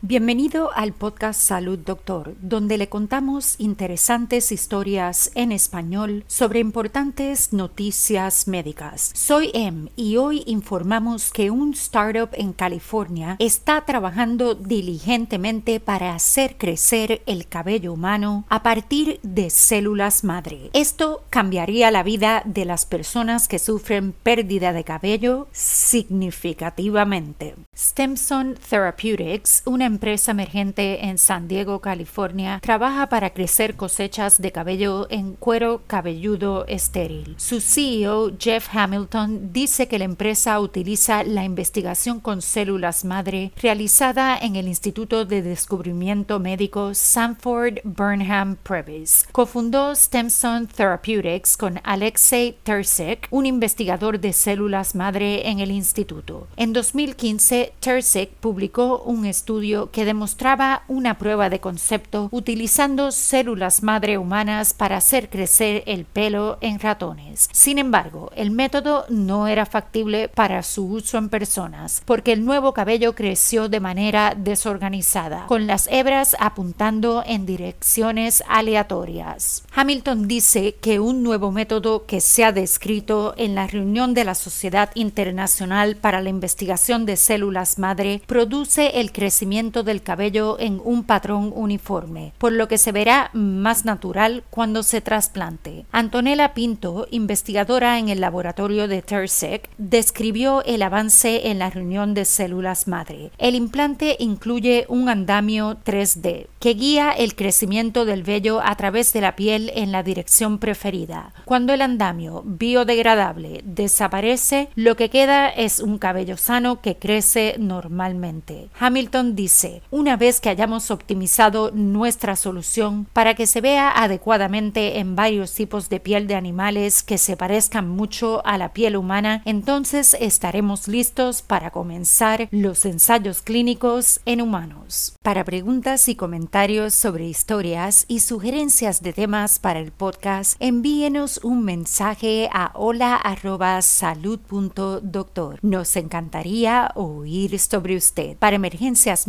Bienvenido al podcast Salud Doctor, donde le contamos interesantes historias en español sobre importantes noticias médicas. Soy Em y hoy informamos que un startup en California está trabajando diligentemente para hacer crecer el cabello humano a partir de células madre. Esto cambiaría la vida de las personas que sufren pérdida de cabello significativamente. Stemson Therapeutics, una empresa emergente en San Diego, California, trabaja para crecer cosechas de cabello en cuero cabelludo estéril. Su CEO, Jeff Hamilton, dice que la empresa utiliza la investigación con células madre realizada en el Instituto de Descubrimiento Médico Sanford Burnham Previs. Cofundó Stemson Therapeutics con Alexei Tersik, un investigador de células madre en el instituto. En 2015, Tersik publicó un estudio que demostraba una prueba de concepto utilizando células madre humanas para hacer crecer el pelo en ratones. Sin embargo, el método no era factible para su uso en personas, porque el nuevo cabello creció de manera desorganizada, con las hebras apuntando en direcciones aleatorias. Hamilton dice que un nuevo método que se ha descrito en la reunión de la Sociedad Internacional para la Investigación de Células Madre produce el crecimiento del cabello en un patrón uniforme, por lo que se verá más natural cuando se trasplante. Antonella Pinto, investigadora en el laboratorio de Tersec, describió el avance en la reunión de células madre. El implante incluye un andamio 3D que guía el crecimiento del vello a través de la piel en la dirección preferida. Cuando el andamio biodegradable desaparece, lo que queda es un cabello sano que crece normalmente. Hamilton dice una vez que hayamos optimizado nuestra solución para que se vea adecuadamente en varios tipos de piel de animales que se parezcan mucho a la piel humana, entonces estaremos listos para comenzar los ensayos clínicos en humanos. Para preguntas y comentarios sobre historias y sugerencias de temas para el podcast, envíenos un mensaje a hola@salud.doctor. Nos encantaría oír sobre usted. Para emergencias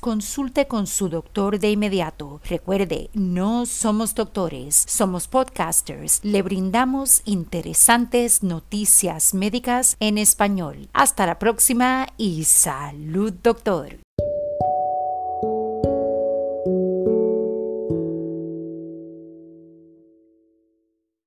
consulte con su doctor de inmediato. Recuerde, no somos doctores, somos podcasters. Le brindamos interesantes noticias médicas en español. Hasta la próxima y salud doctor.